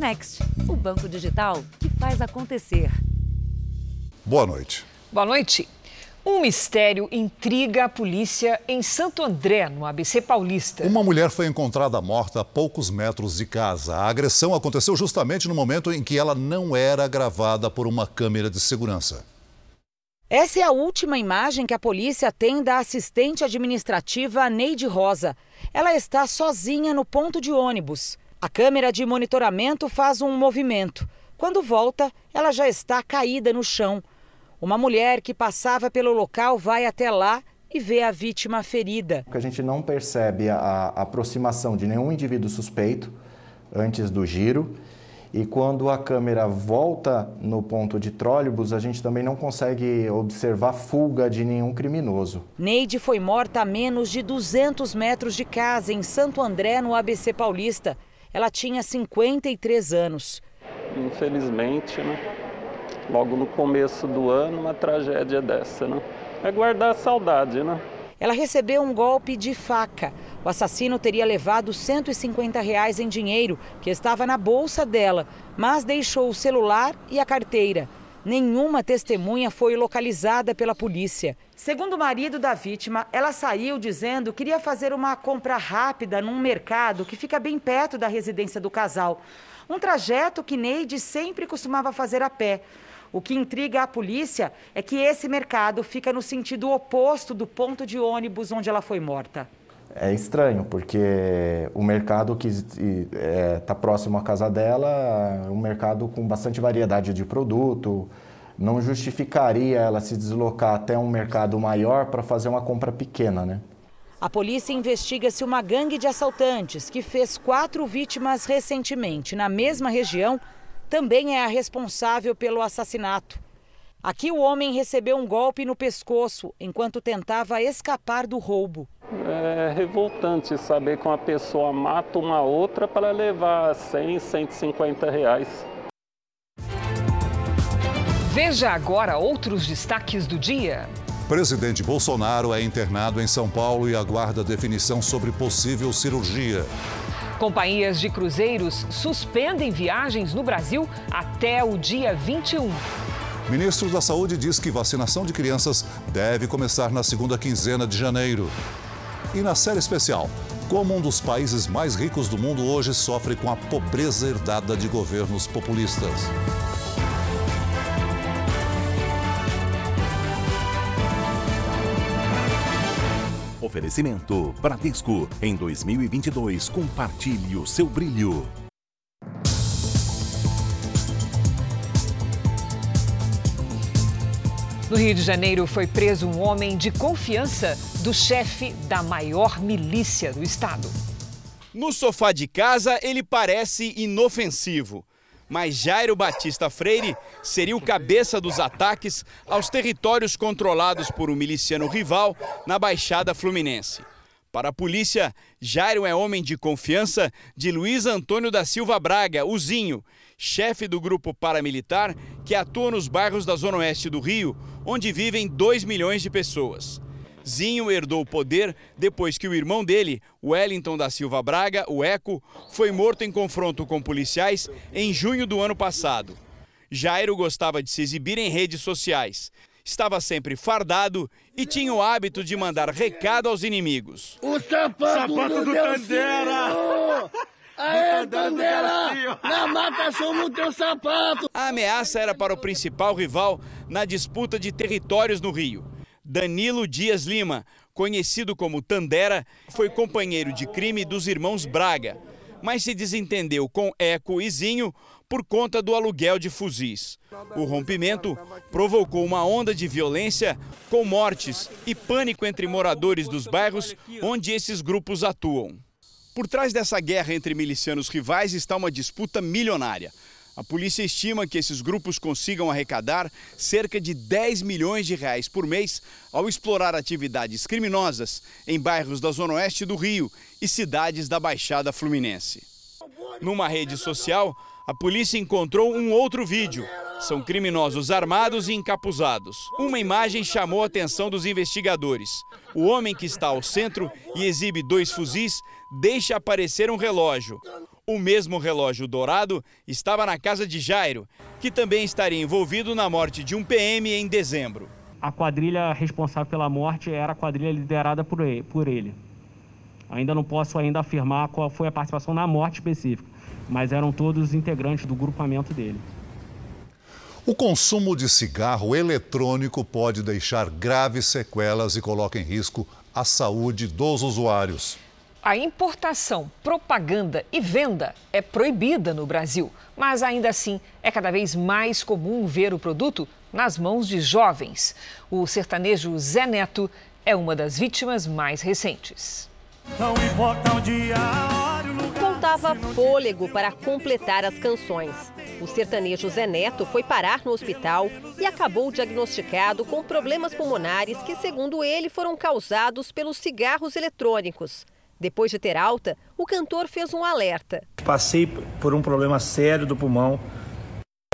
Next, o banco digital que faz acontecer. Boa noite. Boa noite. Um mistério intriga a polícia em Santo André, no ABC Paulista. Uma mulher foi encontrada morta a poucos metros de casa. A agressão aconteceu justamente no momento em que ela não era gravada por uma câmera de segurança. Essa é a última imagem que a polícia tem da assistente administrativa Neide Rosa. Ela está sozinha no ponto de ônibus. A câmera de monitoramento faz um movimento. Quando volta, ela já está caída no chão. Uma mulher que passava pelo local vai até lá e vê a vítima ferida. A gente não percebe a aproximação de nenhum indivíduo suspeito antes do giro e quando a câmera volta no ponto de trólebus, a gente também não consegue observar fuga de nenhum criminoso. Neide foi morta a menos de 200 metros de casa, em Santo André, no ABC Paulista. Ela tinha 53 anos. Infelizmente, né? logo no começo do ano, uma tragédia dessa. Né? É guardar a saudade, né? Ela recebeu um golpe de faca. O assassino teria levado 150 reais em dinheiro que estava na bolsa dela, mas deixou o celular e a carteira. Nenhuma testemunha foi localizada pela polícia. Segundo o marido da vítima, ela saiu dizendo que queria fazer uma compra rápida num mercado que fica bem perto da residência do casal. Um trajeto que Neide sempre costumava fazer a pé. O que intriga a polícia é que esse mercado fica no sentido oposto do ponto de ônibus onde ela foi morta. É estranho, porque o mercado que está é, tá próximo à casa dela é um mercado com bastante variedade de produto. Não justificaria ela se deslocar até um mercado maior para fazer uma compra pequena, né? A polícia investiga se uma gangue de assaltantes que fez quatro vítimas recentemente na mesma região também é a responsável pelo assassinato. Aqui o homem recebeu um golpe no pescoço enquanto tentava escapar do roubo. É revoltante saber que uma pessoa mata uma outra para levar 100, 150 reais. Veja agora outros destaques do dia. Presidente Bolsonaro é internado em São Paulo e aguarda definição sobre possível cirurgia. Companhias de cruzeiros suspendem viagens no Brasil até o dia 21. Ministro da Saúde diz que vacinação de crianças deve começar na segunda quinzena de janeiro. E na série especial, como um dos países mais ricos do mundo hoje sofre com a pobreza herdada de governos populistas. Oferecimento Bradesco. Em 2022, compartilhe o seu brilho. No Rio de Janeiro foi preso um homem de confiança do chefe da maior milícia do estado. No sofá de casa, ele parece inofensivo mas Jairo Batista Freire seria o cabeça dos ataques aos territórios controlados por um miliciano rival na Baixada Fluminense. Para a polícia, Jairo é homem de confiança de Luiz Antônio da Silva Braga, o Zinho, chefe do grupo paramilitar que atua nos bairros da Zona Oeste do Rio, onde vivem 2 milhões de pessoas. Zinho herdou o poder depois que o irmão dele, Wellington da Silva Braga, o Eco, foi morto em confronto com policiais em junho do ano passado. Jairo gostava de se exibir em redes sociais. Estava sempre fardado e tinha o hábito de mandar recado aos inimigos. O sapato, sapato do, do Tandera! Aê, Tandera! Na mata somos teu sapato! A ameaça era para o principal rival na disputa de territórios no Rio. Danilo Dias Lima, conhecido como Tandera, foi companheiro de crime dos irmãos Braga, mas se desentendeu com Eco e Zinho por conta do aluguel de fuzis. O rompimento provocou uma onda de violência com mortes e pânico entre moradores dos bairros onde esses grupos atuam. Por trás dessa guerra entre milicianos rivais está uma disputa milionária. A polícia estima que esses grupos consigam arrecadar cerca de 10 milhões de reais por mês ao explorar atividades criminosas em bairros da Zona Oeste do Rio e cidades da Baixada Fluminense. Numa rede social, a polícia encontrou um outro vídeo. São criminosos armados e encapuzados. Uma imagem chamou a atenção dos investigadores. O homem que está ao centro e exibe dois fuzis deixa aparecer um relógio. O mesmo relógio dourado estava na casa de Jairo, que também estaria envolvido na morte de um PM em dezembro. A quadrilha responsável pela morte era a quadrilha liderada por ele. Ainda não posso ainda afirmar qual foi a participação na morte específica, mas eram todos integrantes do grupamento dele. O consumo de cigarro eletrônico pode deixar graves sequelas e coloca em risco a saúde dos usuários. A importação, propaganda e venda é proibida no Brasil, mas ainda assim é cada vez mais comum ver o produto nas mãos de jovens. O sertanejo Zé Neto é uma das vítimas mais recentes. Não importa o dia, Faltava fôlego para completar as canções. O sertanejo Zé Neto foi parar no hospital e acabou diagnosticado com problemas pulmonares que, segundo ele, foram causados pelos cigarros eletrônicos. Depois de ter alta, o cantor fez um alerta. Passei por um problema sério do pulmão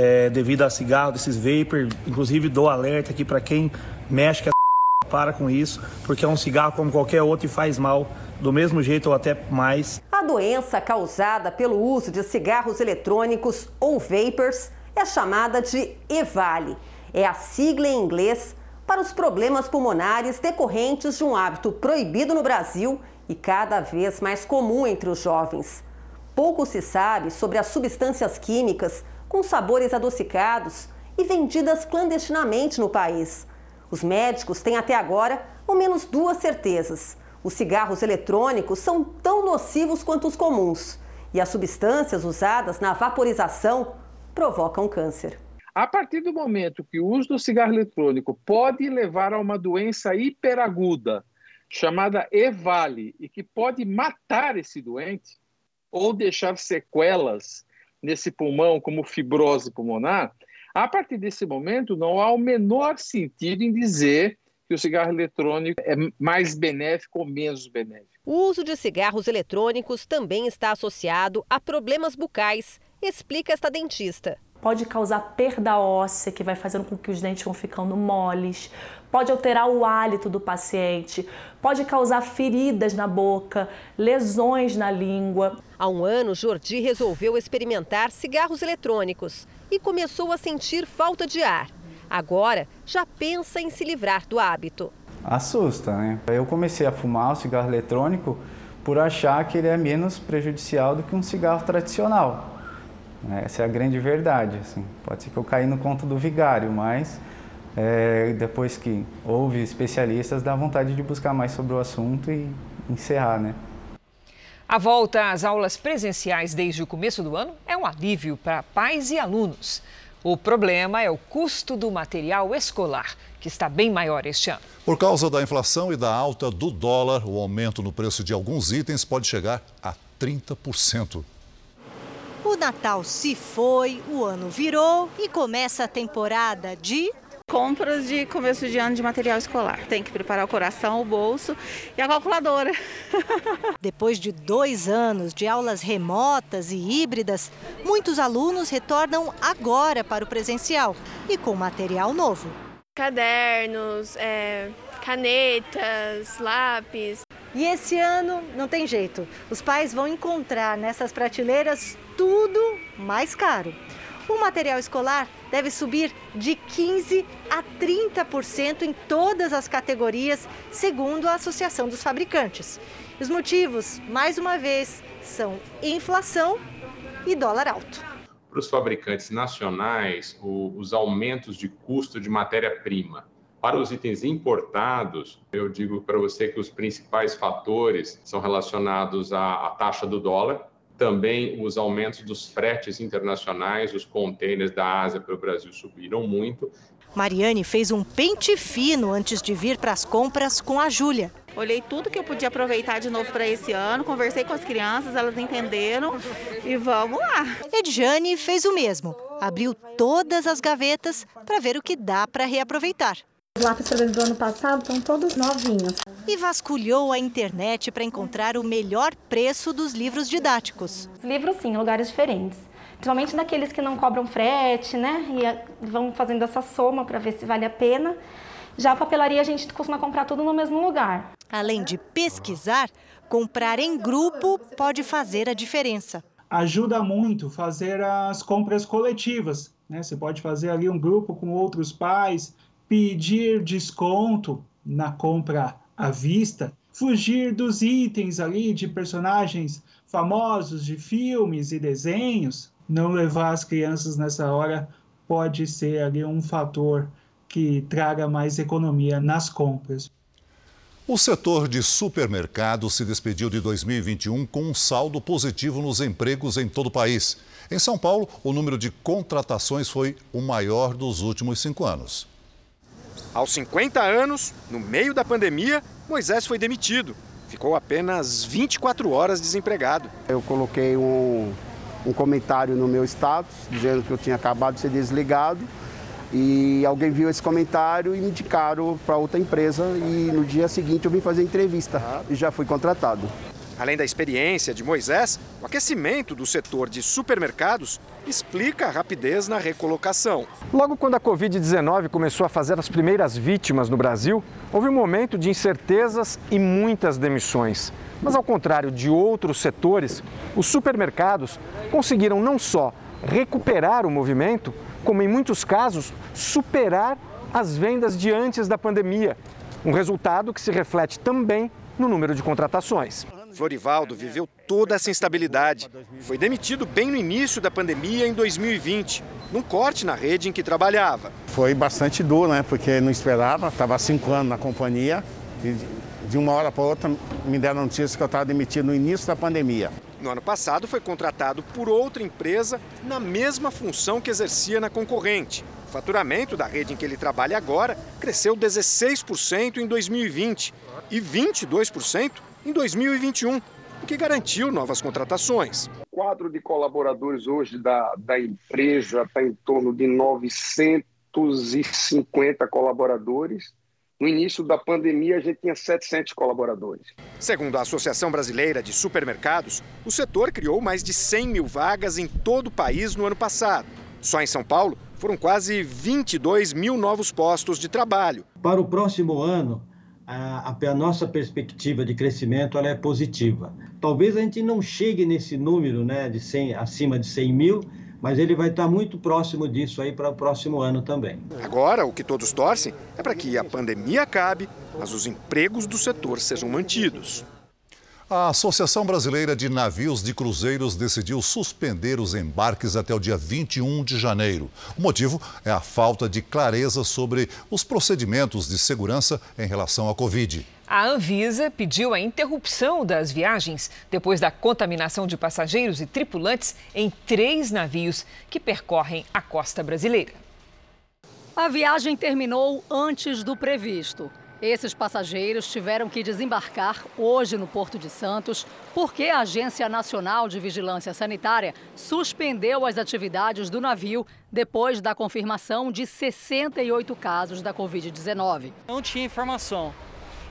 é, devido a cigarro, desses vapor. Inclusive dou alerta aqui para quem mexe com a para com isso, porque é um cigarro como qualquer outro e faz mal do mesmo jeito ou até mais. A doença causada pelo uso de cigarros eletrônicos ou vapors é chamada de EVALI. É a sigla em inglês para os problemas pulmonares decorrentes de um hábito proibido no Brasil e cada vez mais comum entre os jovens. Pouco se sabe sobre as substâncias químicas com sabores adocicados e vendidas clandestinamente no país. Os médicos têm até agora ao menos duas certezas. Os cigarros eletrônicos são tão nocivos quanto os comuns e as substâncias usadas na vaporização provocam câncer. A partir do momento que o uso do cigarro eletrônico pode levar a uma doença hiperaguda, chamada EVALI e que pode matar esse doente ou deixar sequelas nesse pulmão, como fibrose pulmonar, a partir desse momento não há o menor sentido em dizer que o cigarro eletrônico é mais benéfico ou menos benéfico. O uso de cigarros eletrônicos também está associado a problemas bucais, explica esta dentista pode causar perda óssea, que vai fazendo com que os dentes vão ficando moles, pode alterar o hálito do paciente, pode causar feridas na boca, lesões na língua. Há um ano, Jordi resolveu experimentar cigarros eletrônicos e começou a sentir falta de ar. Agora, já pensa em se livrar do hábito. Assusta, né? Eu comecei a fumar o cigarro eletrônico por achar que ele é menos prejudicial do que um cigarro tradicional. Essa é a grande verdade. Assim. Pode ser que eu caí no conto do vigário, mas é, depois que houve especialistas, dá vontade de buscar mais sobre o assunto e encerrar, né? A volta às aulas presenciais desde o começo do ano é um alívio para pais e alunos. O problema é o custo do material escolar, que está bem maior este ano. Por causa da inflação e da alta do dólar, o aumento no preço de alguns itens pode chegar a 30%. O Natal se foi, o ano virou e começa a temporada de compras de começo de ano de material escolar. Tem que preparar o coração, o bolso e a calculadora. Depois de dois anos de aulas remotas e híbridas, muitos alunos retornam agora para o presencial e com material novo. Cadernos, é, canetas, lápis. E esse ano não tem jeito. Os pais vão encontrar nessas prateleiras tudo mais caro. O material escolar deve subir de 15 a 30% em todas as categorias, segundo a Associação dos Fabricantes. Os motivos, mais uma vez, são inflação e dólar alto. Para os fabricantes nacionais, o, os aumentos de custo de matéria-prima. Para os itens importados, eu digo para você que os principais fatores são relacionados à, à taxa do dólar, também os aumentos dos fretes internacionais, os contêineres da Ásia para o Brasil subiram muito. Mariane fez um pente fino antes de vir para as compras com a Júlia. Olhei tudo que eu podia aproveitar de novo para esse ano, conversei com as crianças, elas entenderam e vamos lá. Edjane fez o mesmo. Abriu todas as gavetas para ver o que dá para reaproveitar. Os lápis do ano passado estão todos novinhos. E vasculhou a internet para encontrar o melhor preço dos livros didáticos. Livros, sim, em lugares diferentes. Principalmente daqueles que não cobram frete, né? E vão fazendo essa soma para ver se vale a pena. Já a papelaria a gente costuma comprar tudo no mesmo lugar. Além de pesquisar, comprar em grupo pode fazer a diferença. ajuda muito fazer as compras coletivas. Né? Você pode fazer ali um grupo com outros pais, pedir desconto na compra à vista, fugir dos itens ali de personagens famosos de filmes e desenhos, não levar as crianças nessa hora pode ser ali um fator que traga mais economia nas compras. O setor de supermercados se despediu de 2021 com um saldo positivo nos empregos em todo o país. Em São Paulo, o número de contratações foi o maior dos últimos cinco anos. Aos 50 anos, no meio da pandemia, Moisés foi demitido. Ficou apenas 24 horas desempregado. Eu coloquei um, um comentário no meu status dizendo que eu tinha acabado de ser desligado e alguém viu esse comentário e me indicaram para outra empresa e no dia seguinte eu vim fazer entrevista e já fui contratado. Além da experiência de Moisés, o aquecimento do setor de supermercados explica a rapidez na recolocação. Logo quando a Covid-19 começou a fazer as primeiras vítimas no Brasil, houve um momento de incertezas e muitas demissões. Mas ao contrário de outros setores, os supermercados conseguiram não só recuperar o movimento, como em muitos casos, superar as vendas de antes da pandemia. Um resultado que se reflete também no número de contratações. Florivaldo viveu toda essa instabilidade. Foi demitido bem no início da pandemia em 2020, num corte na rede em que trabalhava. Foi bastante duro, né? Porque não esperava, estava há cinco anos na companhia e de uma hora para outra me deram notícia que eu estava demitido no início da pandemia. No ano passado, foi contratado por outra empresa na mesma função que exercia na concorrente. O faturamento da rede em que ele trabalha agora cresceu 16% em 2020 e 22% em 2021, o que garantiu novas contratações. O quadro de colaboradores hoje da, da empresa está em torno de 950 colaboradores no início da pandemia, a gente tinha 700 colaboradores. Segundo a Associação Brasileira de Supermercados, o setor criou mais de 100 mil vagas em todo o país no ano passado. Só em São Paulo, foram quase 22 mil novos postos de trabalho. Para o próximo ano, a, a, nossa perspectiva de crescimento ela é positiva. Talvez a gente não chegue nesse número né, de 100, acima de 100 mil, mas ele vai estar muito próximo disso aí para o próximo ano também. Agora, o que todos torcem é para que a pandemia acabe, mas os empregos do setor sejam mantidos. A Associação Brasileira de Navios de Cruzeiros decidiu suspender os embarques até o dia 21 de janeiro. O motivo é a falta de clareza sobre os procedimentos de segurança em relação à Covid. A Anvisa pediu a interrupção das viagens depois da contaminação de passageiros e tripulantes em três navios que percorrem a costa brasileira. A viagem terminou antes do previsto. Esses passageiros tiveram que desembarcar hoje no Porto de Santos porque a Agência Nacional de Vigilância Sanitária suspendeu as atividades do navio depois da confirmação de 68 casos da Covid-19. Não tinha informação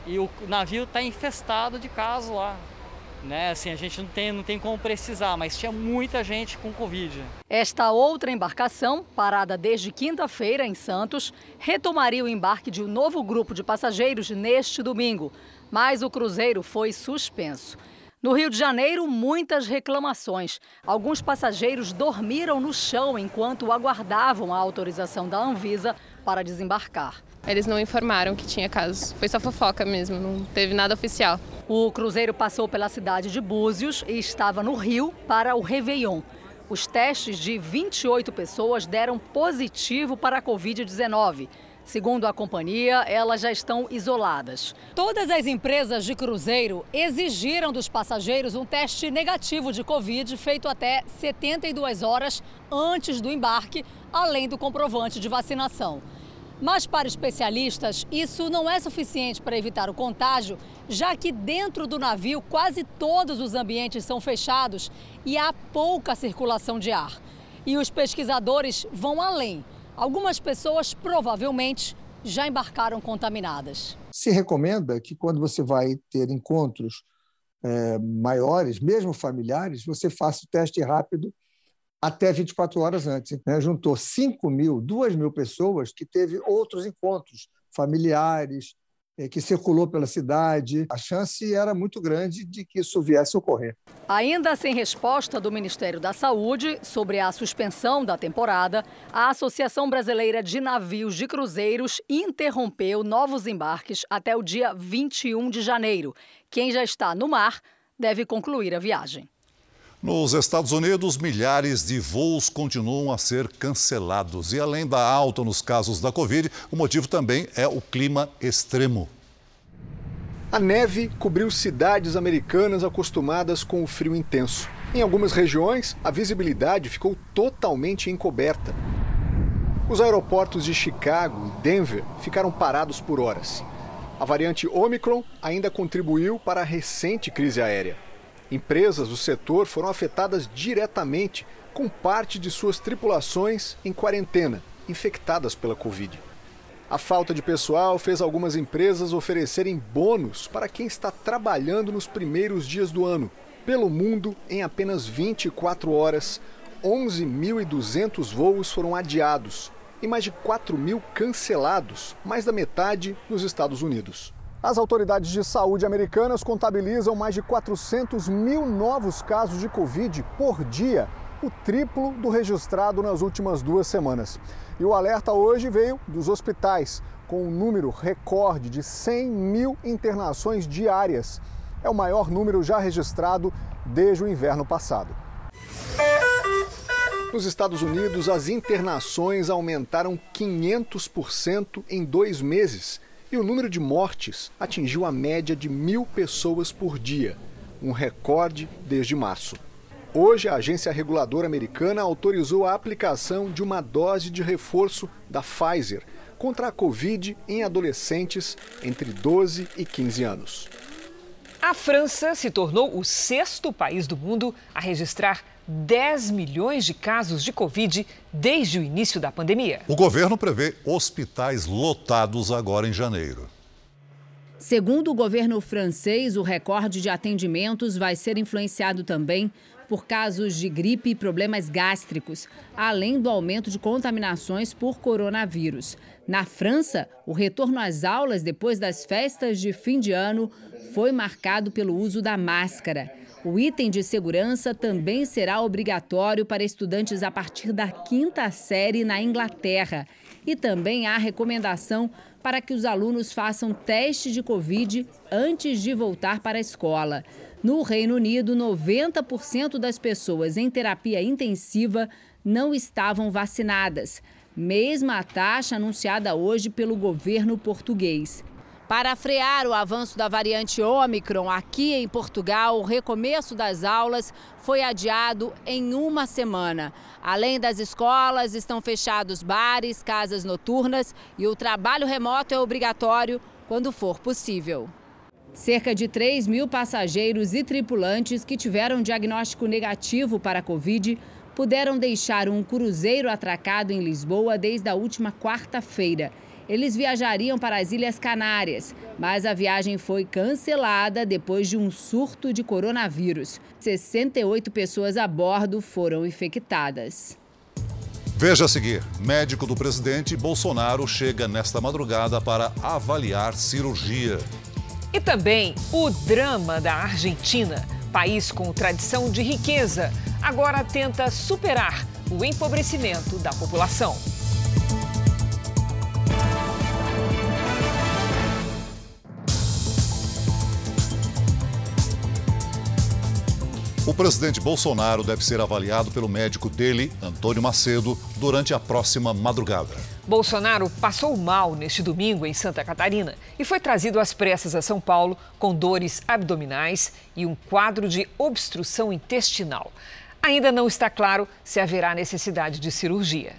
e o navio está infestado de casos lá. Né? Assim, a gente não tem, não tem como precisar, mas tinha muita gente com Covid. Esta outra embarcação, parada desde quinta-feira em Santos, retomaria o embarque de um novo grupo de passageiros neste domingo, mas o cruzeiro foi suspenso. No Rio de Janeiro, muitas reclamações. Alguns passageiros dormiram no chão enquanto aguardavam a autorização da Anvisa para desembarcar. Eles não informaram que tinha casos. Foi só fofoca mesmo, não teve nada oficial. O cruzeiro passou pela cidade de Búzios e estava no Rio para o Réveillon. Os testes de 28 pessoas deram positivo para a Covid-19. Segundo a companhia, elas já estão isoladas. Todas as empresas de cruzeiro exigiram dos passageiros um teste negativo de Covid feito até 72 horas antes do embarque, além do comprovante de vacinação. Mas para especialistas, isso não é suficiente para evitar o contágio, já que dentro do navio quase todos os ambientes são fechados e há pouca circulação de ar. E os pesquisadores vão além. Algumas pessoas provavelmente já embarcaram contaminadas. Se recomenda que quando você vai ter encontros é, maiores, mesmo familiares, você faça o teste rápido até 24 horas antes. Né? Juntou 5 mil, 2 mil pessoas que teve outros encontros familiares, eh, que circulou pela cidade. A chance era muito grande de que isso viesse a ocorrer. Ainda sem resposta do Ministério da Saúde sobre a suspensão da temporada, a Associação Brasileira de Navios de Cruzeiros interrompeu novos embarques até o dia 21 de janeiro. Quem já está no mar deve concluir a viagem. Nos Estados Unidos, milhares de voos continuam a ser cancelados. E além da alta nos casos da Covid, o motivo também é o clima extremo. A neve cobriu cidades americanas acostumadas com o frio intenso. Em algumas regiões, a visibilidade ficou totalmente encoberta. Os aeroportos de Chicago e Denver ficaram parados por horas. A variante Omicron ainda contribuiu para a recente crise aérea. Empresas do setor foram afetadas diretamente, com parte de suas tripulações em quarentena, infectadas pela Covid. A falta de pessoal fez algumas empresas oferecerem bônus para quem está trabalhando nos primeiros dias do ano. Pelo mundo, em apenas 24 horas, 11.200 voos foram adiados e mais de 4 mil cancelados, mais da metade nos Estados Unidos. As autoridades de saúde americanas contabilizam mais de 400 mil novos casos de Covid por dia, o triplo do registrado nas últimas duas semanas. E o alerta hoje veio dos hospitais, com um número recorde de 100 mil internações diárias. É o maior número já registrado desde o inverno passado. Nos Estados Unidos, as internações aumentaram 500% em dois meses e o número de mortes atingiu a média de mil pessoas por dia, um recorde desde março. Hoje, a agência reguladora americana autorizou a aplicação de uma dose de reforço da Pfizer contra a Covid em adolescentes entre 12 e 15 anos. A França se tornou o sexto país do mundo a registrar 10 milhões de casos de Covid desde o início da pandemia. O governo prevê hospitais lotados agora em janeiro. Segundo o governo francês, o recorde de atendimentos vai ser influenciado também por casos de gripe e problemas gástricos, além do aumento de contaminações por coronavírus. Na França, o retorno às aulas depois das festas de fim de ano foi marcado pelo uso da máscara. O item de segurança também será obrigatório para estudantes a partir da quinta série na Inglaterra. E também há recomendação para que os alunos façam teste de Covid antes de voltar para a escola. No Reino Unido, 90% das pessoas em terapia intensiva não estavam vacinadas, mesma taxa anunciada hoje pelo governo português. Para frear o avanço da variante Ômicron aqui em Portugal, o recomeço das aulas foi adiado em uma semana. Além das escolas, estão fechados bares, casas noturnas e o trabalho remoto é obrigatório quando for possível. Cerca de 3 mil passageiros e tripulantes que tiveram diagnóstico negativo para a Covid puderam deixar um cruzeiro atracado em Lisboa desde a última quarta-feira. Eles viajariam para as Ilhas Canárias, mas a viagem foi cancelada depois de um surto de coronavírus. 68 pessoas a bordo foram infectadas. Veja a seguir: médico do presidente Bolsonaro chega nesta madrugada para avaliar cirurgia. E também o drama da Argentina, país com tradição de riqueza, agora tenta superar o empobrecimento da população. O presidente Bolsonaro deve ser avaliado pelo médico dele, Antônio Macedo, durante a próxima madrugada. Bolsonaro passou mal neste domingo em Santa Catarina e foi trazido às pressas a São Paulo com dores abdominais e um quadro de obstrução intestinal. Ainda não está claro se haverá necessidade de cirurgia.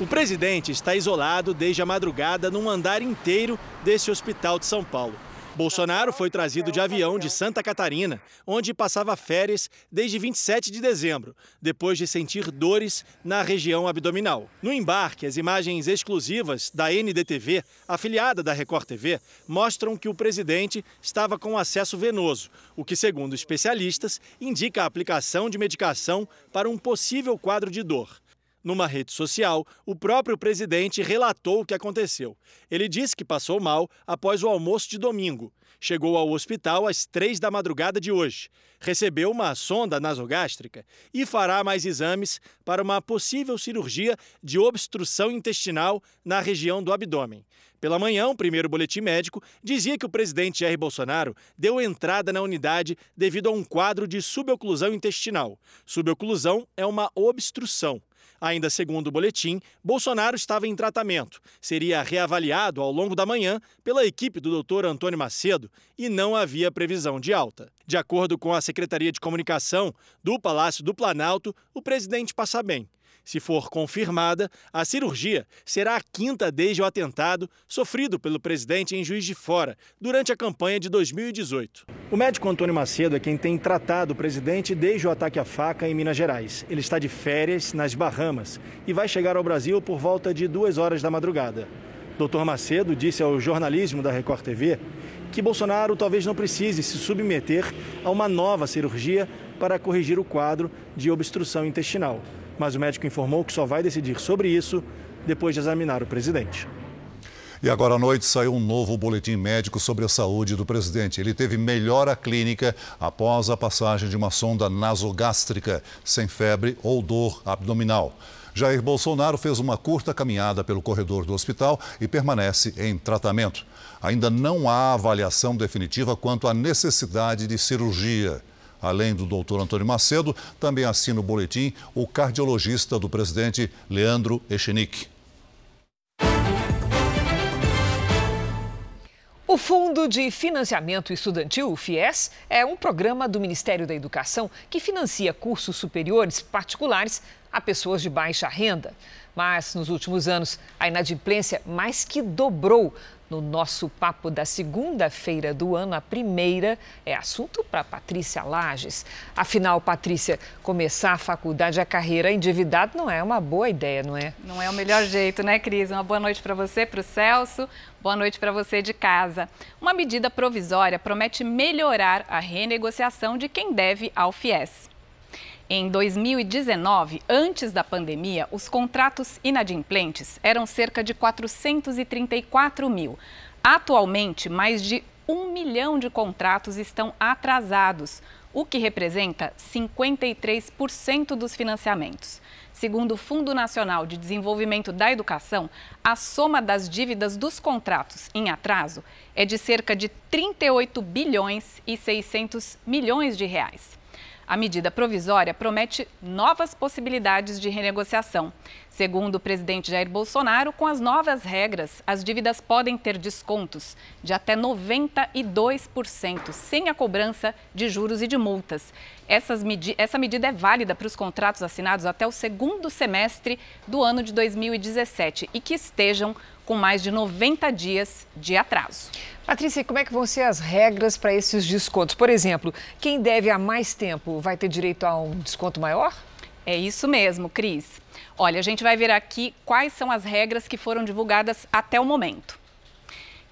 O presidente está isolado desde a madrugada num andar inteiro desse hospital de São Paulo. Bolsonaro foi trazido de avião de Santa Catarina, onde passava férias desde 27 de dezembro, depois de sentir dores na região abdominal. No embarque, as imagens exclusivas da NDTV, afiliada da Record TV, mostram que o presidente estava com acesso venoso, o que, segundo especialistas, indica a aplicação de medicação para um possível quadro de dor. Numa rede social, o próprio presidente relatou o que aconteceu. Ele disse que passou mal após o almoço de domingo. Chegou ao hospital às três da madrugada de hoje. Recebeu uma sonda nasogástrica e fará mais exames para uma possível cirurgia de obstrução intestinal na região do abdômen. Pela manhã, o primeiro boletim médico dizia que o presidente Jair Bolsonaro deu entrada na unidade devido a um quadro de suboclusão intestinal. Suboclusão é uma obstrução. Ainda segundo o boletim, Bolsonaro estava em tratamento. Seria reavaliado ao longo da manhã pela equipe do doutor Antônio Macedo e não havia previsão de alta. De acordo com a Secretaria de Comunicação do Palácio do Planalto, o presidente passa bem. Se for confirmada, a cirurgia será a quinta desde o atentado sofrido pelo presidente em Juiz de Fora durante a campanha de 2018. O médico Antônio Macedo é quem tem tratado o presidente desde o ataque à faca em Minas Gerais. Ele está de férias nas Bahamas e vai chegar ao Brasil por volta de duas horas da madrugada. Dr. Macedo disse ao jornalismo da Record TV que Bolsonaro talvez não precise se submeter a uma nova cirurgia para corrigir o quadro de obstrução intestinal mas o médico informou que só vai decidir sobre isso depois de examinar o presidente. E agora à noite saiu um novo boletim médico sobre a saúde do presidente. Ele teve melhora clínica após a passagem de uma sonda nasogástrica, sem febre ou dor abdominal. Jair Bolsonaro fez uma curta caminhada pelo corredor do hospital e permanece em tratamento. Ainda não há avaliação definitiva quanto à necessidade de cirurgia. Além do doutor Antônio Macedo, também assina o boletim o cardiologista do presidente Leandro Echenique. O Fundo de Financiamento Estudantil, o FIES, é um programa do Ministério da Educação que financia cursos superiores particulares a pessoas de baixa renda. Mas nos últimos anos, a inadimplência mais que dobrou no nosso papo da segunda-feira do ano. A primeira é assunto para Patrícia Lages. Afinal, Patrícia, começar a faculdade, a carreira endividado não é uma boa ideia, não é? Não é o melhor jeito, né, Cris? Uma boa noite para você, para o Celso. Boa noite para você de casa. Uma medida provisória promete melhorar a renegociação de quem deve ao FIES. Em 2019, antes da pandemia, os contratos inadimplentes eram cerca de 434 mil. Atualmente, mais de um milhão de contratos estão atrasados, o que representa 53% dos financiamentos. Segundo o Fundo Nacional de Desenvolvimento da Educação, a soma das dívidas dos contratos em atraso é de cerca de 38 bilhões e 600 milhões de reais. A medida provisória promete novas possibilidades de renegociação. Segundo o presidente Jair Bolsonaro, com as novas regras, as dívidas podem ter descontos de até 92%, sem a cobrança de juros e de multas. Medi essa medida é válida para os contratos assinados até o segundo semestre do ano de 2017 e que estejam com mais de 90 dias de atraso. Patrícia, como é que vão ser as regras para esses descontos? Por exemplo, quem deve há mais tempo vai ter direito a um desconto maior? É isso mesmo, Cris. Olha, a gente vai ver aqui quais são as regras que foram divulgadas até o momento.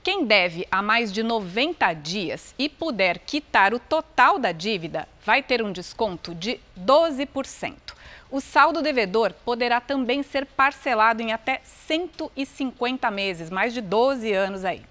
Quem deve há mais de 90 dias e puder quitar o total da dívida vai ter um desconto de 12%. O saldo devedor poderá também ser parcelado em até 150 meses, mais de 12 anos aí.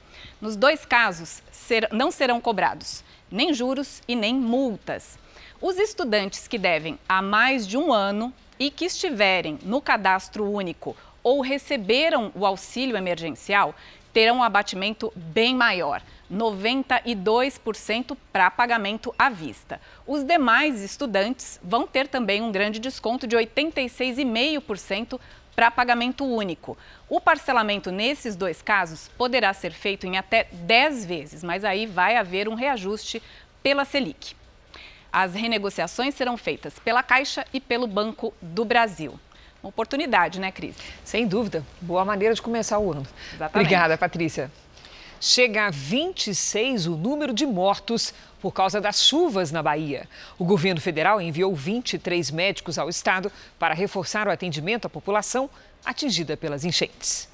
Nos dois casos, ser, não serão cobrados nem juros e nem multas. Os estudantes que devem há mais de um ano e que estiverem no cadastro único ou receberam o auxílio emergencial terão um abatimento bem maior. 92% para pagamento à vista. Os demais estudantes vão ter também um grande desconto de 86,5% para pagamento único. O parcelamento nesses dois casos poderá ser feito em até 10 vezes, mas aí vai haver um reajuste pela Selic. As renegociações serão feitas pela Caixa e pelo Banco do Brasil. Uma oportunidade, né, Cris? Sem dúvida. Boa maneira de começar o ano. Exatamente. Obrigada, Patrícia. Chega a 26 o número de mortos por causa das chuvas na Bahia. O governo federal enviou 23 médicos ao estado para reforçar o atendimento à população atingida pelas enchentes.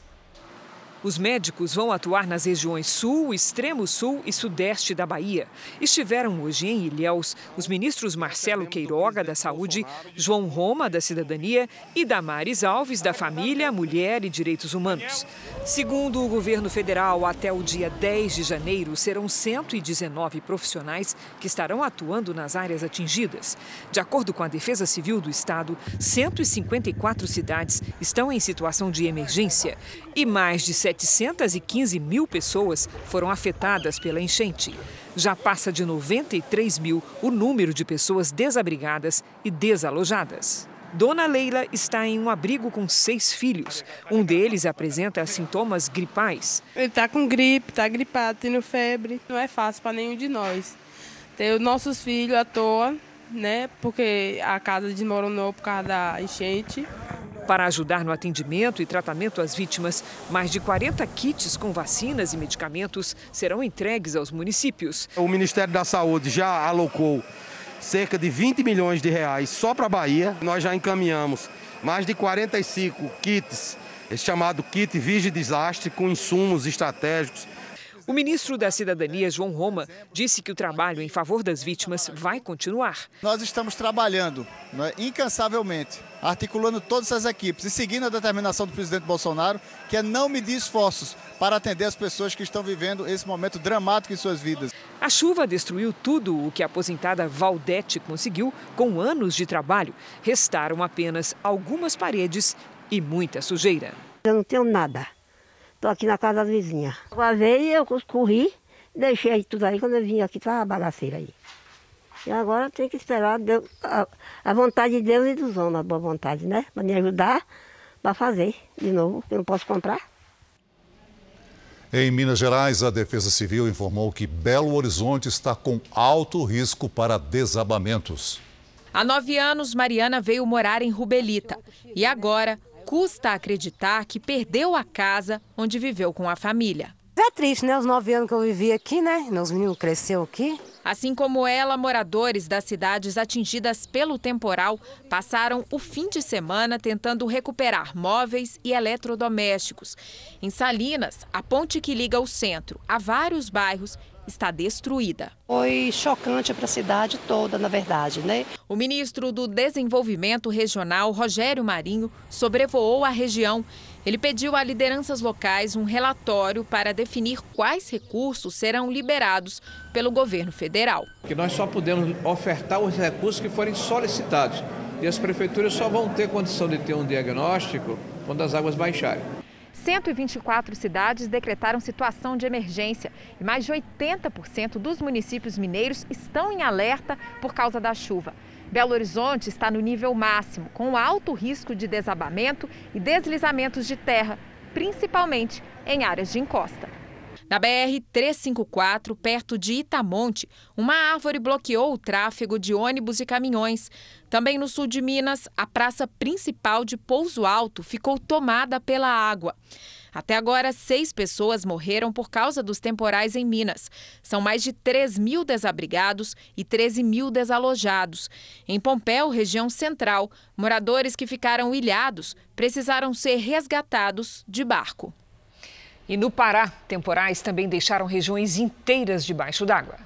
Os médicos vão atuar nas regiões sul, extremo sul e sudeste da Bahia. Estiveram hoje em Ilhéus os ministros Marcelo Queiroga, da Saúde, João Roma, da Cidadania e Damares Alves, da Família, Mulher e Direitos Humanos. Segundo o governo federal, até o dia 10 de janeiro serão 119 profissionais que estarão atuando nas áreas atingidas. De acordo com a Defesa Civil do Estado, 154 cidades estão em situação de emergência e mais de 715 mil pessoas foram afetadas pela enchente. Já passa de 93 mil o número de pessoas desabrigadas e desalojadas. Dona Leila está em um abrigo com seis filhos. Um deles apresenta sintomas gripais. Ele está com gripe, está gripado, tendo febre. Não é fácil para nenhum de nós. Ter os nossos filhos à toa, né? Porque a casa desmoronou por causa da enchente. Para ajudar no atendimento e tratamento às vítimas, mais de 40 kits com vacinas e medicamentos serão entregues aos municípios. O Ministério da Saúde já alocou cerca de 20 milhões de reais só para a Bahia. Nós já encaminhamos mais de 45 kits, chamado kit Vige Desastre, com insumos estratégicos o ministro da Cidadania, João Roma, disse que o trabalho em favor das vítimas vai continuar. Nós estamos trabalhando né, incansavelmente, articulando todas essas equipes e seguindo a determinação do presidente Bolsonaro, que é não medir esforços para atender as pessoas que estão vivendo esse momento dramático em suas vidas. A chuva destruiu tudo o que a aposentada Valdete conseguiu com anos de trabalho. Restaram apenas algumas paredes e muita sujeira. Eu não tenho nada. Estou aqui na casa da vizinha. Uma vez eu corri, deixei tudo aí, quando eu vim aqui, estava a bagaceira aí. E agora tem que esperar Deus, a, a, vontade de Deus e dos homens, a boa vontade, né? Para me ajudar, para fazer de novo, que eu não posso comprar. Em Minas Gerais, a Defesa Civil informou que Belo Horizonte está com alto risco para desabamentos. Há nove anos, Mariana veio morar em Rubelita e agora custa acreditar que perdeu a casa onde viveu com a família. É triste, né? Os nove anos que eu vivi aqui, né? Meus meninos cresceram aqui. Assim como ela, moradores das cidades atingidas pelo temporal passaram o fim de semana tentando recuperar móveis e eletrodomésticos. Em Salinas, a ponte que liga o centro a vários bairros está destruída. Foi chocante para a cidade toda, na verdade, né? O ministro do Desenvolvimento Regional, Rogério Marinho, sobrevoou a região. Ele pediu a lideranças locais um relatório para definir quais recursos serão liberados pelo governo federal. Que nós só podemos ofertar os recursos que forem solicitados. E as prefeituras só vão ter condição de ter um diagnóstico quando as águas baixarem. 124 cidades decretaram situação de emergência e mais de 80% dos municípios mineiros estão em alerta por causa da chuva. Belo Horizonte está no nível máximo, com alto risco de desabamento e deslizamentos de terra, principalmente em áreas de encosta. Na BR-354, perto de Itamonte, uma árvore bloqueou o tráfego de ônibus e caminhões. Também no sul de Minas, a praça principal de Pouso Alto ficou tomada pela água. Até agora, seis pessoas morreram por causa dos temporais em Minas. São mais de 3 mil desabrigados e 13 mil desalojados. Em Pompéu, região central, moradores que ficaram ilhados precisaram ser resgatados de barco. E no Pará, temporais também deixaram regiões inteiras debaixo d'água.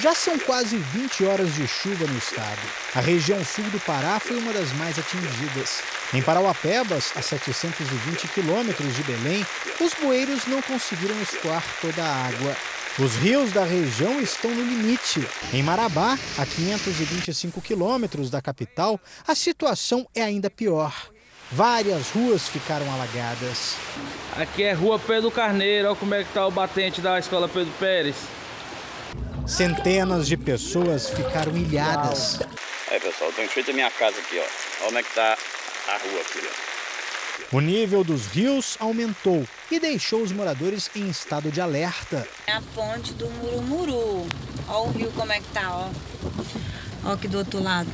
Já são quase 20 horas de chuva no estado. A região sul do Pará foi uma das mais atingidas. Em Parauapebas, a 720 quilômetros de Belém, os bueiros não conseguiram escoar toda a água. Os rios da região estão no limite. Em Marabá, a 525 quilômetros da capital, a situação é ainda pior. Várias ruas ficaram alagadas. Aqui é Rua Pedro Carneiro, olha como é que está o batente da Escola Pedro Pérez. Centenas de pessoas ficaram ilhadas. Aí pessoal, estou em frente à minha casa aqui, ó. Olha como é que está a rua aqui, ó. O nível dos rios aumentou e deixou os moradores em estado de alerta. É a ponte do Murumuru. Olha o rio como é que tá, ó. Olha aqui do outro lado.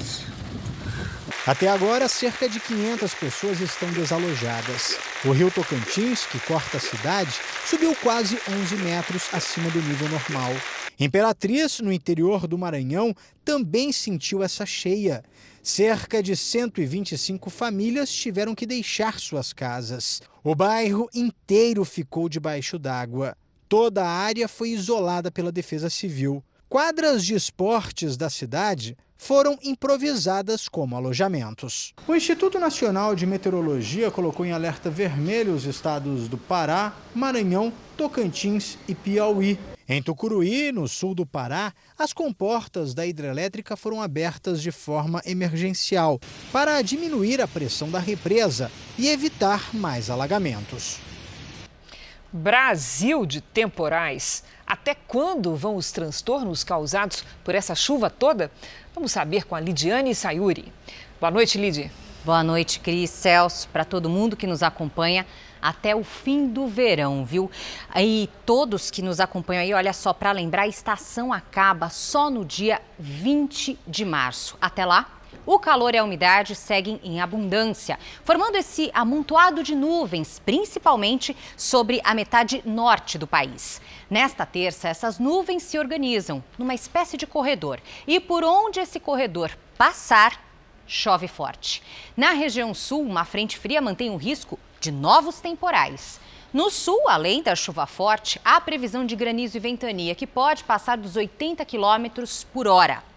Até agora, cerca de 500 pessoas estão desalojadas. O rio Tocantins, que corta a cidade, subiu quase 11 metros acima do nível normal. Imperatriz, no interior do Maranhão, também sentiu essa cheia. Cerca de 125 famílias tiveram que deixar suas casas. O bairro inteiro ficou debaixo d'água. Toda a área foi isolada pela Defesa Civil. Quadras de esportes da cidade foram improvisadas como alojamentos. O Instituto Nacional de Meteorologia colocou em alerta vermelho os estados do Pará, Maranhão, Tocantins e Piauí. Em Tucuruí, no sul do Pará, as comportas da hidrelétrica foram abertas de forma emergencial para diminuir a pressão da represa e evitar mais alagamentos. Brasil de temporais. Até quando vão os transtornos causados por essa chuva toda? Vamos saber com a Lidiane Sayuri. Boa noite, Lid. Boa noite, Cris, Celso, para todo mundo que nos acompanha até o fim do verão, viu? E todos que nos acompanham aí, olha só, para lembrar, a estação acaba só no dia 20 de março. Até lá, o calor e a umidade seguem em abundância, formando esse amontoado de nuvens, principalmente sobre a metade norte do país. Nesta terça, essas nuvens se organizam numa espécie de corredor e por onde esse corredor passar, chove forte. Na região sul, uma frente fria mantém o risco de novos temporais. No sul, além da chuva forte, há previsão de granizo e ventania que pode passar dos 80 quilômetros por hora.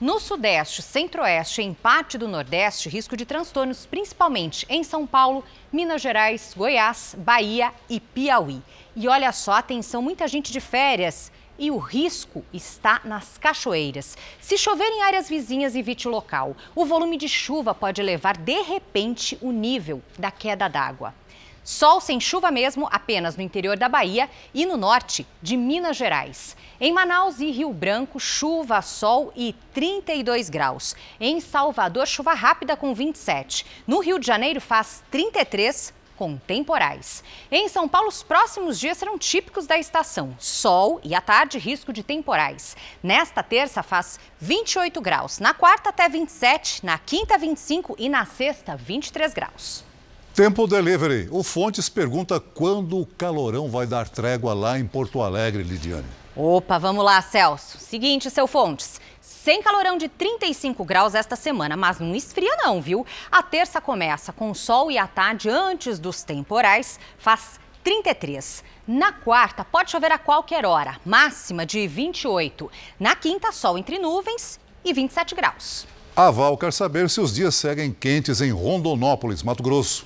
No Sudeste, Centro-Oeste e em parte do Nordeste, risco de transtornos, principalmente em São Paulo, Minas Gerais, Goiás, Bahia e Piauí. E olha só, atenção, muita gente de férias e o risco está nas cachoeiras. Se chover em áreas vizinhas, evite o local. O volume de chuva pode elevar de repente o nível da queda d'água. Sol sem chuva mesmo apenas no interior da Bahia e no norte de Minas Gerais. Em Manaus e Rio Branco, chuva, sol e 32 graus. Em Salvador, chuva rápida com 27. No Rio de Janeiro, faz 33 com temporais. Em São Paulo, os próximos dias serão típicos da estação. Sol e à tarde, risco de temporais. Nesta terça, faz 28 graus. Na quarta, até 27. Na quinta, 25 e na sexta, 23 graus. Tempo Delivery. O Fontes pergunta quando o calorão vai dar trégua lá em Porto Alegre, Lidiane. Opa, vamos lá, Celso. Seguinte, seu Fontes. Sem calorão de 35 graus esta semana, mas não esfria não, viu? A terça começa com sol e à tarde, antes dos temporais, faz 33. Na quarta, pode chover a qualquer hora, máxima de 28. Na quinta, sol entre nuvens e 27 graus. A Val quer saber se os dias seguem quentes em Rondonópolis, Mato Grosso.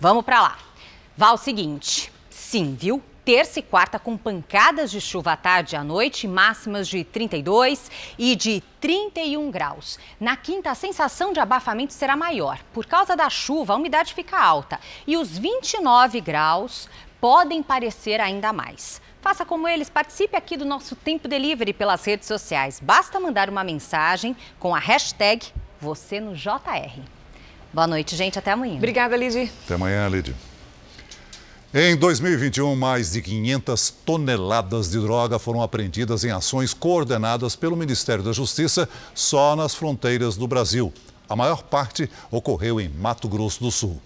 Vamos para lá. Val, seguinte. Sim, viu? terça e quarta com pancadas de chuva à tarde e à noite, máximas de 32 e de 31 graus. Na quinta, a sensação de abafamento será maior. Por causa da chuva, a umidade fica alta e os 29 graus podem parecer ainda mais. Faça como eles, participe aqui do nosso Tempo Delivery pelas redes sociais. Basta mandar uma mensagem com a hashtag você no JR. Boa noite, gente. Até amanhã. Obrigada, Lidy. Até amanhã, Lidy. Em 2021, mais de 500 toneladas de droga foram apreendidas em ações coordenadas pelo Ministério da Justiça só nas fronteiras do Brasil. A maior parte ocorreu em Mato Grosso do Sul.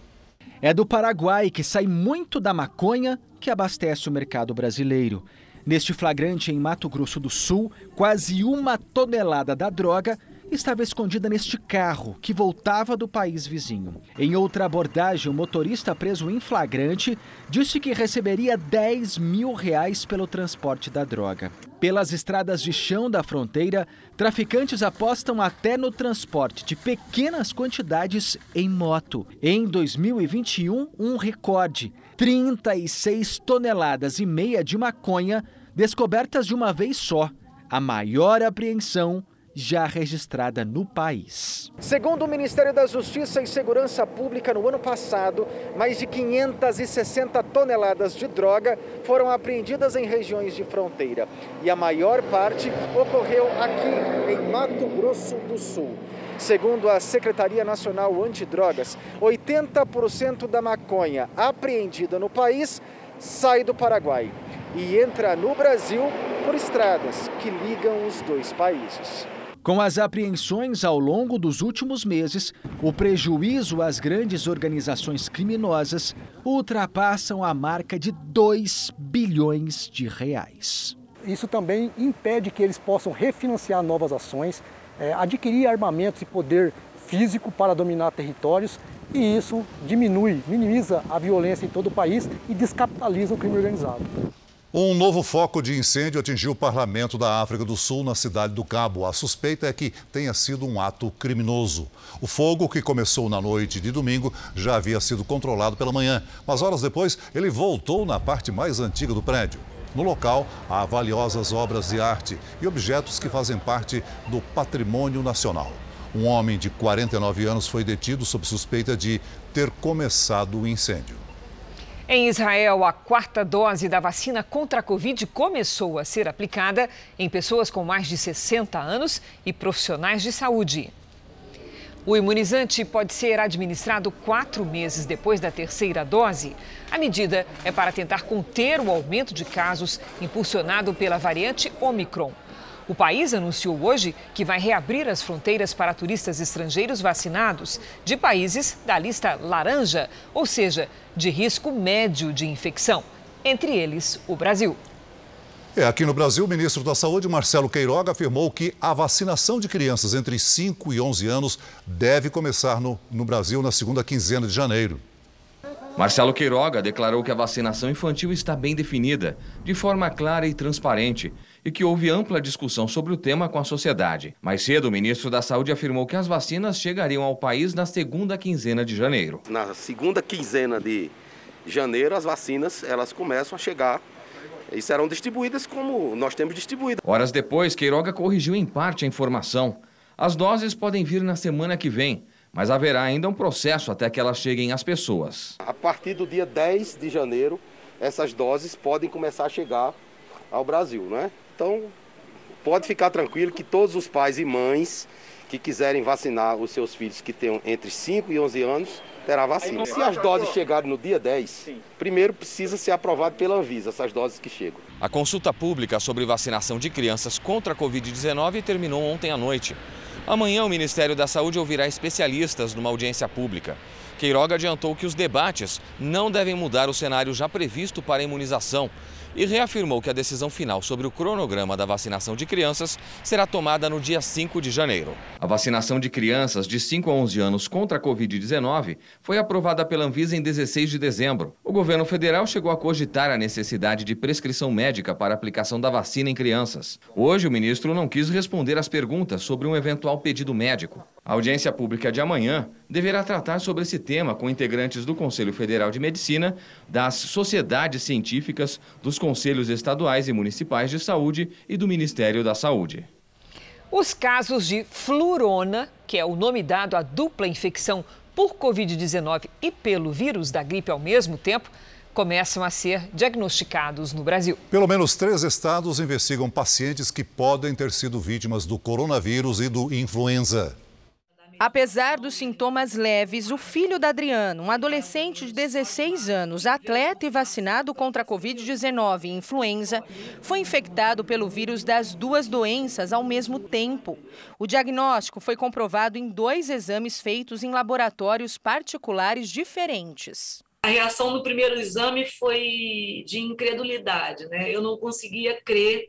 É do Paraguai que sai muito da maconha que abastece o mercado brasileiro. Neste flagrante em Mato Grosso do Sul, quase uma tonelada da droga estava escondida neste carro que voltava do país vizinho. Em outra abordagem, o motorista preso em flagrante disse que receberia 10 mil reais pelo transporte da droga. Pelas estradas de chão da fronteira, traficantes apostam até no transporte de pequenas quantidades em moto. Em 2021, um recorde: 36 toneladas e meia de maconha descobertas de uma vez só. A maior apreensão já registrada no país. Segundo o Ministério da Justiça e Segurança Pública, no ano passado, mais de 560 toneladas de droga foram apreendidas em regiões de fronteira. E a maior parte ocorreu aqui, em Mato Grosso do Sul. Segundo a Secretaria Nacional Antidrogas, 80% da maconha apreendida no país sai do Paraguai e entra no Brasil por estradas que ligam os dois países. Com as apreensões ao longo dos últimos meses, o prejuízo às grandes organizações criminosas ultrapassam a marca de 2 bilhões de reais. Isso também impede que eles possam refinanciar novas ações, é, adquirir armamentos e poder físico para dominar territórios e isso diminui, minimiza a violência em todo o país e descapitaliza o crime organizado. Um novo foco de incêndio atingiu o parlamento da África do Sul, na cidade do Cabo. A suspeita é que tenha sido um ato criminoso. O fogo, que começou na noite de domingo, já havia sido controlado pela manhã, mas horas depois ele voltou na parte mais antiga do prédio. No local, há valiosas obras de arte e objetos que fazem parte do patrimônio nacional. Um homem de 49 anos foi detido sob suspeita de ter começado o incêndio. Em Israel, a quarta dose da vacina contra a Covid começou a ser aplicada em pessoas com mais de 60 anos e profissionais de saúde. O imunizante pode ser administrado quatro meses depois da terceira dose. A medida é para tentar conter o aumento de casos impulsionado pela variante Omicron. O país anunciou hoje que vai reabrir as fronteiras para turistas estrangeiros vacinados de países da lista laranja, ou seja, de risco médio de infecção, entre eles o Brasil. É, aqui no Brasil, o ministro da Saúde, Marcelo Queiroga, afirmou que a vacinação de crianças entre 5 e 11 anos deve começar no, no Brasil na segunda quinzena de janeiro. Marcelo Queiroga declarou que a vacinação infantil está bem definida, de forma clara e transparente, e que houve ampla discussão sobre o tema com a sociedade. Mais cedo, o ministro da Saúde afirmou que as vacinas chegariam ao país na segunda quinzena de janeiro. Na segunda quinzena de janeiro, as vacinas elas começam a chegar e serão distribuídas como nós temos distribuído. Horas depois, Queiroga corrigiu em parte a informação. As doses podem vir na semana que vem, mas haverá ainda um processo até que elas cheguem às pessoas. A partir do dia 10 de janeiro, essas doses podem começar a chegar ao Brasil, né? Então, pode ficar tranquilo que todos os pais e mães que quiserem vacinar os seus filhos que tenham entre 5 e 11 anos, terá vacina. Se as doses chegarem no dia 10, primeiro precisa ser aprovado pela Anvisa essas doses que chegam. A consulta pública sobre vacinação de crianças contra a Covid-19 terminou ontem à noite. Amanhã, o Ministério da Saúde ouvirá especialistas numa audiência pública. Queiroga adiantou que os debates não devem mudar o cenário já previsto para a imunização e reafirmou que a decisão final sobre o cronograma da vacinação de crianças será tomada no dia 5 de janeiro. A vacinação de crianças de 5 a 11 anos contra a Covid-19 foi aprovada pela Anvisa em 16 de dezembro. O governo federal chegou a cogitar a necessidade de prescrição médica para aplicação da vacina em crianças. Hoje, o ministro não quis responder às perguntas sobre um eventual pedido médico. A audiência pública de amanhã deverá tratar sobre esse tema com integrantes do Conselho Federal de Medicina, das sociedades científicas, dos conselhos estaduais e municipais de saúde e do Ministério da Saúde. Os casos de flurona, que é o nome dado à dupla infecção por Covid-19 e pelo vírus da gripe ao mesmo tempo, começam a ser diagnosticados no Brasil. Pelo menos três estados investigam pacientes que podem ter sido vítimas do coronavírus e do influenza. Apesar dos sintomas leves, o filho da Adriana, um adolescente de 16 anos, atleta e vacinado contra a Covid-19 e influenza, foi infectado pelo vírus das duas doenças ao mesmo tempo. O diagnóstico foi comprovado em dois exames feitos em laboratórios particulares diferentes. A reação no primeiro exame foi de incredulidade, né? Eu não conseguia crer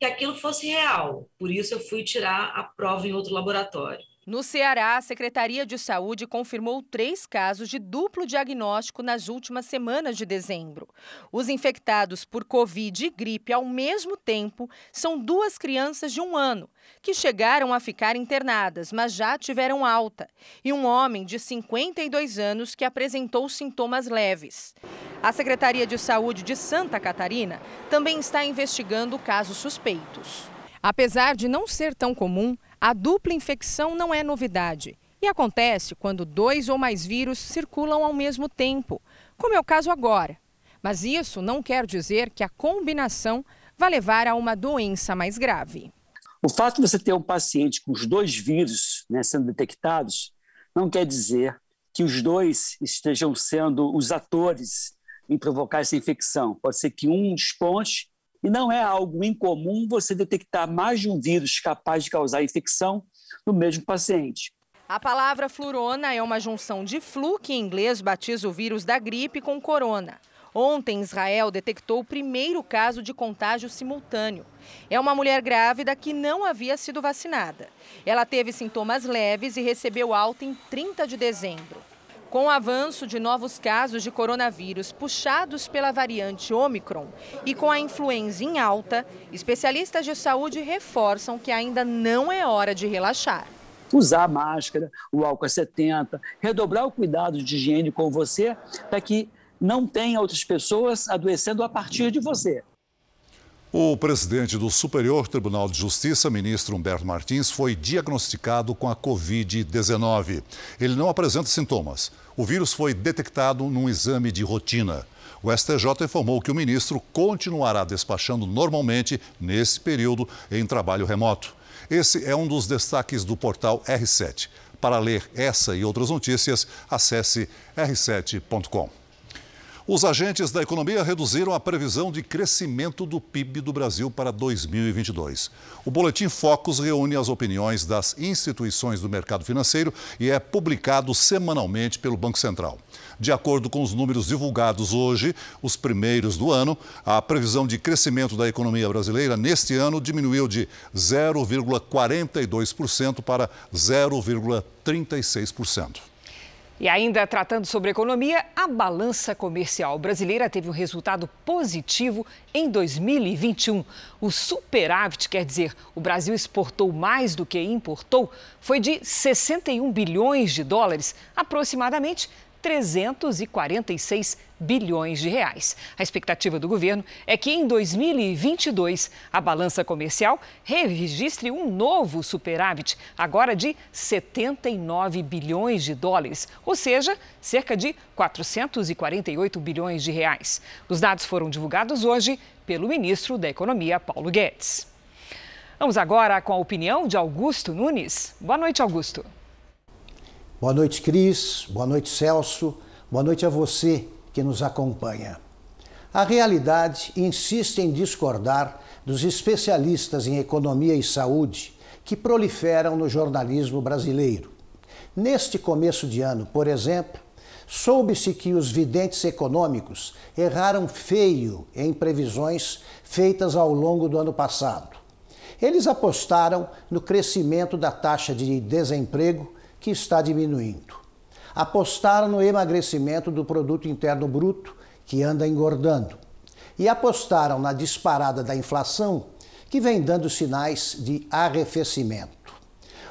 que aquilo fosse real. Por isso eu fui tirar a prova em outro laboratório. No Ceará, a Secretaria de Saúde confirmou três casos de duplo diagnóstico nas últimas semanas de dezembro. Os infectados por Covid e gripe ao mesmo tempo são duas crianças de um ano, que chegaram a ficar internadas, mas já tiveram alta, e um homem de 52 anos que apresentou sintomas leves. A Secretaria de Saúde de Santa Catarina também está investigando casos suspeitos. Apesar de não ser tão comum, a dupla infecção não é novidade e acontece quando dois ou mais vírus circulam ao mesmo tempo, como é o caso agora. Mas isso não quer dizer que a combinação vai levar a uma doença mais grave. O fato de você ter um paciente com os dois vírus né, sendo detectados não quer dizer que os dois estejam sendo os atores em provocar essa infecção. Pode ser que um desponte e não é algo incomum você detectar mais de um vírus capaz de causar infecção no mesmo paciente. A palavra flurona é uma junção de flu, que em inglês batiza o vírus da gripe, com corona. Ontem, Israel detectou o primeiro caso de contágio simultâneo. É uma mulher grávida que não havia sido vacinada. Ela teve sintomas leves e recebeu alta em 30 de dezembro. Com o avanço de novos casos de coronavírus puxados pela variante Omicron e com a influenza em alta, especialistas de saúde reforçam que ainda não é hora de relaxar usar a máscara, o álcool 70, redobrar o cuidado de higiene com você, para que não tenha outras pessoas adoecendo a partir de você. O presidente do Superior Tribunal de Justiça, ministro Humberto Martins, foi diagnosticado com a Covid-19. Ele não apresenta sintomas. O vírus foi detectado num exame de rotina. O STJ informou que o ministro continuará despachando normalmente nesse período em trabalho remoto. Esse é um dos destaques do portal R7. Para ler essa e outras notícias, acesse r7.com. Os agentes da economia reduziram a previsão de crescimento do PIB do Brasil para 2022. O Boletim Focus reúne as opiniões das instituições do mercado financeiro e é publicado semanalmente pelo Banco Central. De acordo com os números divulgados hoje, os primeiros do ano, a previsão de crescimento da economia brasileira neste ano diminuiu de 0,42% para 0,36%. E ainda tratando sobre economia, a balança comercial brasileira teve um resultado positivo em 2021. O superávit, quer dizer, o Brasil exportou mais do que importou, foi de 61 bilhões de dólares, aproximadamente 346 bilhões de reais. A expectativa do governo é que em 2022 a balança comercial registre um novo superávit, agora de 79 bilhões de dólares, ou seja, cerca de 448 bilhões de reais. Os dados foram divulgados hoje pelo ministro da Economia, Paulo Guedes. Vamos agora com a opinião de Augusto Nunes. Boa noite, Augusto. Boa noite, Cris. Boa noite, Celso. Boa noite a você que nos acompanha. A realidade insiste em discordar dos especialistas em economia e saúde que proliferam no jornalismo brasileiro. Neste começo de ano, por exemplo, soube-se que os videntes econômicos erraram feio em previsões feitas ao longo do ano passado. Eles apostaram no crescimento da taxa de desemprego que está diminuindo. Apostaram no emagrecimento do produto interno bruto, que anda engordando. E apostaram na disparada da inflação, que vem dando sinais de arrefecimento.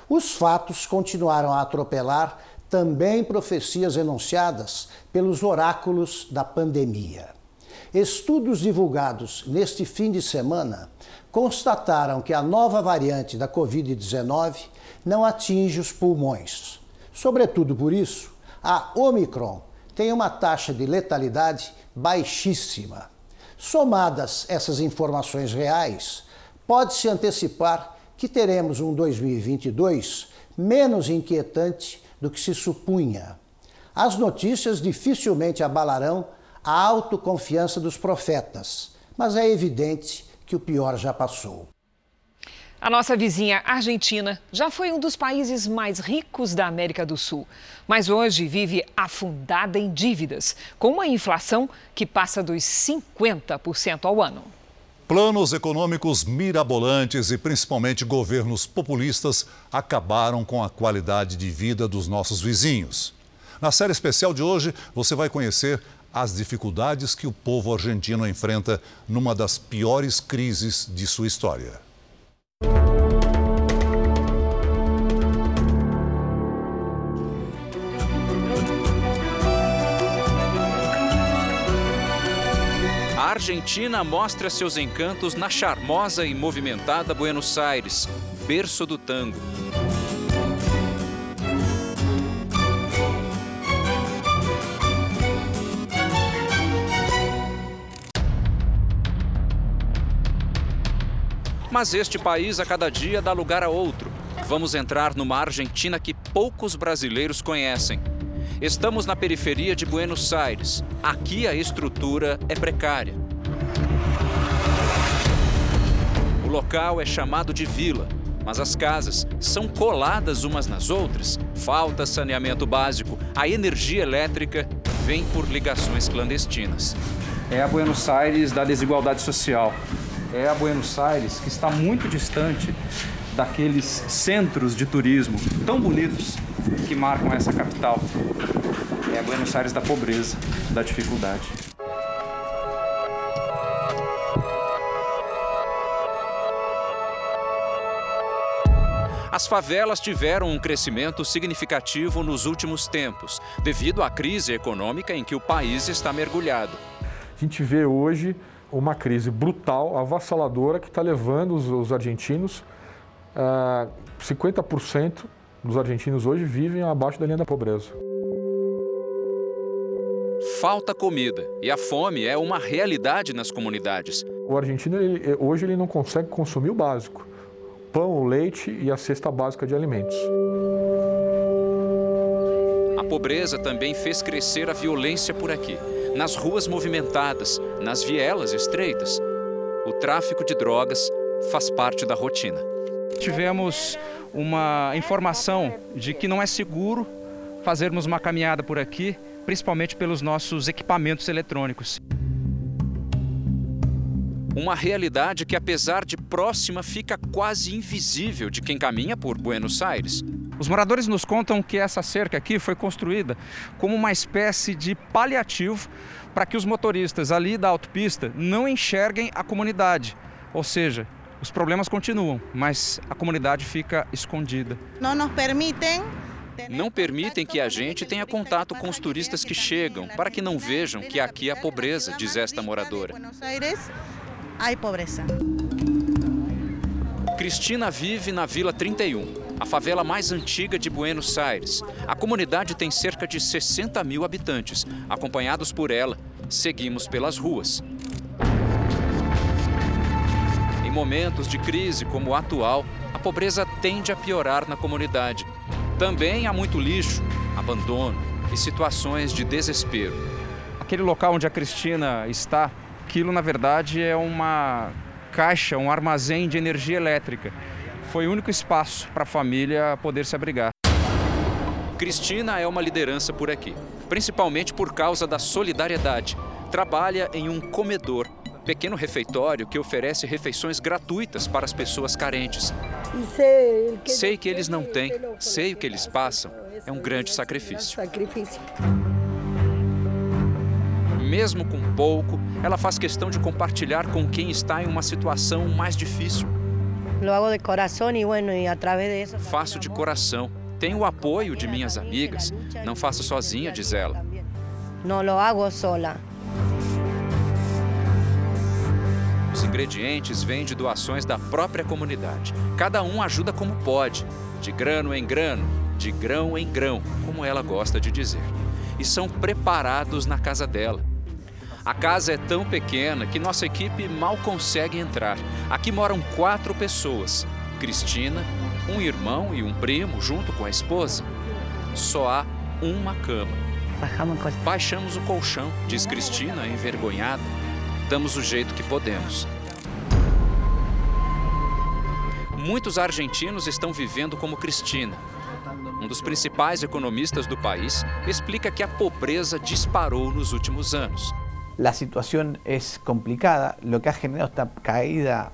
Os fatos continuaram a atropelar também profecias enunciadas pelos oráculos da pandemia. Estudos divulgados neste fim de semana constataram que a nova variante da Covid-19 não atinge os pulmões. Sobretudo por isso, a Omicron tem uma taxa de letalidade baixíssima. Somadas essas informações reais, pode-se antecipar que teremos um 2022 menos inquietante do que se supunha. As notícias dificilmente abalarão a autoconfiança dos profetas, mas é evidente que o pior já passou. A nossa vizinha Argentina já foi um dos países mais ricos da América do Sul, mas hoje vive afundada em dívidas, com uma inflação que passa dos 50% ao ano. Planos econômicos mirabolantes e principalmente governos populistas acabaram com a qualidade de vida dos nossos vizinhos. Na série especial de hoje, você vai conhecer as dificuldades que o povo argentino enfrenta numa das piores crises de sua história. A Argentina mostra seus encantos na charmosa e movimentada Buenos Aires, berço do tango. Mas este país a cada dia dá lugar a outro. Vamos entrar numa Argentina que poucos brasileiros conhecem. Estamos na periferia de Buenos Aires. Aqui a estrutura é precária. O local é chamado de vila, mas as casas são coladas umas nas outras. Falta saneamento básico, a energia elétrica vem por ligações clandestinas. É a Buenos Aires da desigualdade social. É a Buenos Aires que está muito distante daqueles centros de turismo tão bonitos que marcam essa capital. É a Buenos Aires da pobreza, da dificuldade. As favelas tiveram um crescimento significativo nos últimos tempos, devido à crise econômica em que o país está mergulhado. A gente vê hoje uma crise brutal, avassaladora, que está levando os, os argentinos. Uh, 50% dos argentinos hoje vivem abaixo da linha da pobreza. Falta comida e a fome é uma realidade nas comunidades. O argentino ele, hoje ele não consegue consumir o básico pão, o leite e a cesta básica de alimentos. A pobreza também fez crescer a violência por aqui, nas ruas movimentadas, nas vielas estreitas. O tráfico de drogas faz parte da rotina. Tivemos uma informação de que não é seguro fazermos uma caminhada por aqui, principalmente pelos nossos equipamentos eletrônicos. Uma realidade que, apesar de próxima, fica quase invisível de quem caminha por Buenos Aires. Os moradores nos contam que essa cerca aqui foi construída como uma espécie de paliativo para que os motoristas ali da autopista não enxerguem a comunidade. Ou seja, os problemas continuam, mas a comunidade fica escondida. Não nos permitem não permitem que a gente tenha contato com os turistas que chegam, para que não vejam que aqui há pobreza, diz esta moradora há pobreza. Cristina vive na Vila 31, a favela mais antiga de Buenos Aires. A comunidade tem cerca de 60 mil habitantes. Acompanhados por ela, seguimos pelas ruas. Em momentos de crise como o atual, a pobreza tende a piorar na comunidade. Também há muito lixo, abandono e situações de desespero. Aquele local onde a Cristina está aquilo na verdade é uma caixa, um armazém de energia elétrica. Foi o único espaço para a família poder se abrigar. Cristina é uma liderança por aqui, principalmente por causa da solidariedade. Trabalha em um comedor, pequeno refeitório que oferece refeições gratuitas para as pessoas carentes. Sei que eles não têm, sei o que eles passam. É um grande sacrifício. Mesmo com pouco, ela faz questão de compartilhar com quem está em uma situação mais difícil. Faço de coração. Tenho o apoio de minhas amigas. Não faço sozinha, diz ela. Não lo hago sola. Os ingredientes vêm de doações da própria comunidade. Cada um ajuda como pode, de grano em grano, de grão em grão, como ela gosta de dizer. E são preparados na casa dela. A casa é tão pequena que nossa equipe mal consegue entrar. Aqui moram quatro pessoas: Cristina, um irmão e um primo, junto com a esposa. Só há uma cama. Baixamos o colchão, diz Cristina, envergonhada. Damos o jeito que podemos. Muitos argentinos estão vivendo como Cristina. Um dos principais economistas do país explica que a pobreza disparou nos últimos anos. La situación es complicada. Lo que ha generado esta caída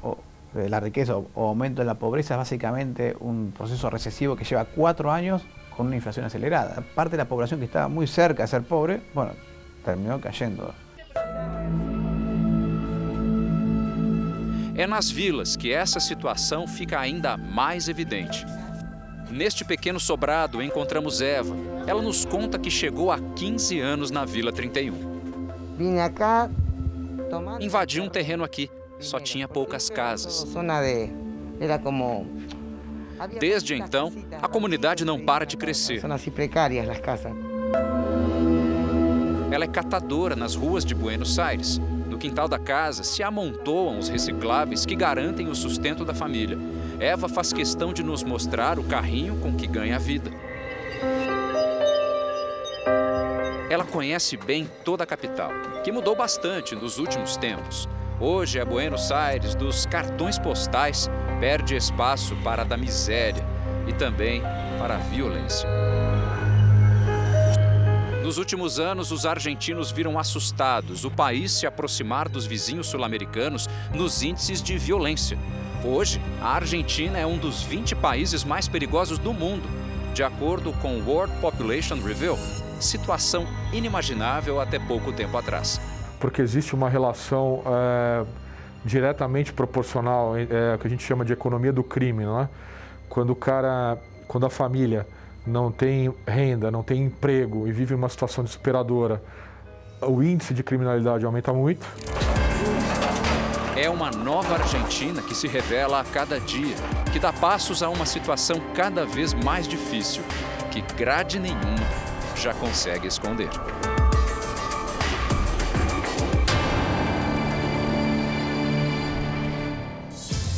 de la riqueza o, aumento de la pobreza es básicamente un proceso recesivo que lleva cuatro años con una inflación acelerada. Parte de la población que estaba muy cerca de ser pobre, bueno, terminó cayendo. É nas vilas que essa situação fica ainda mais evidente. Neste pequeno sobrado encontramos Eva. Ela nos conta que chegou há 15 anos na Vila 31. Vim cá Invadi um terreno aqui. Só tinha poucas casas. Era como Desde então, a comunidade não para de crescer. Ela é catadora nas ruas de Buenos Aires. No quintal da casa se amontoam os recicláveis que garantem o sustento da família. Eva faz questão de nos mostrar o carrinho com que ganha a vida. Ela conhece bem toda a capital, que mudou bastante nos últimos tempos. Hoje é Buenos Aires dos cartões postais, perde espaço para a da miséria e também para a violência. Nos últimos anos, os argentinos viram assustados o país se aproximar dos vizinhos sul-americanos nos índices de violência. Hoje, a Argentina é um dos 20 países mais perigosos do mundo, de acordo com o World Population Review. Situação inimaginável até pouco tempo atrás. Porque existe uma relação é, diretamente proporcional, é, que a gente chama de economia do crime, não é? Quando o cara, quando a família não tem renda, não tem emprego e vive uma situação desesperadora, o índice de criminalidade aumenta muito. É uma nova Argentina que se revela a cada dia, que dá passos a uma situação cada vez mais difícil, que grade nenhuma já consegue esconder.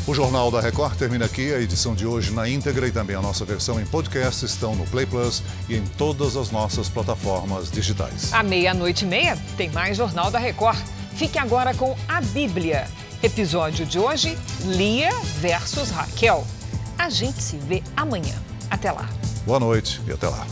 O Jornal da Record termina aqui. A edição de hoje na íntegra e também a nossa versão em podcast estão no Play Plus e em todas as nossas plataformas digitais. À meia-noite e meia tem mais Jornal da Record. Fique agora com a Bíblia. Episódio de hoje: Lia versus Raquel. A gente se vê amanhã. Até lá. Boa noite e até lá.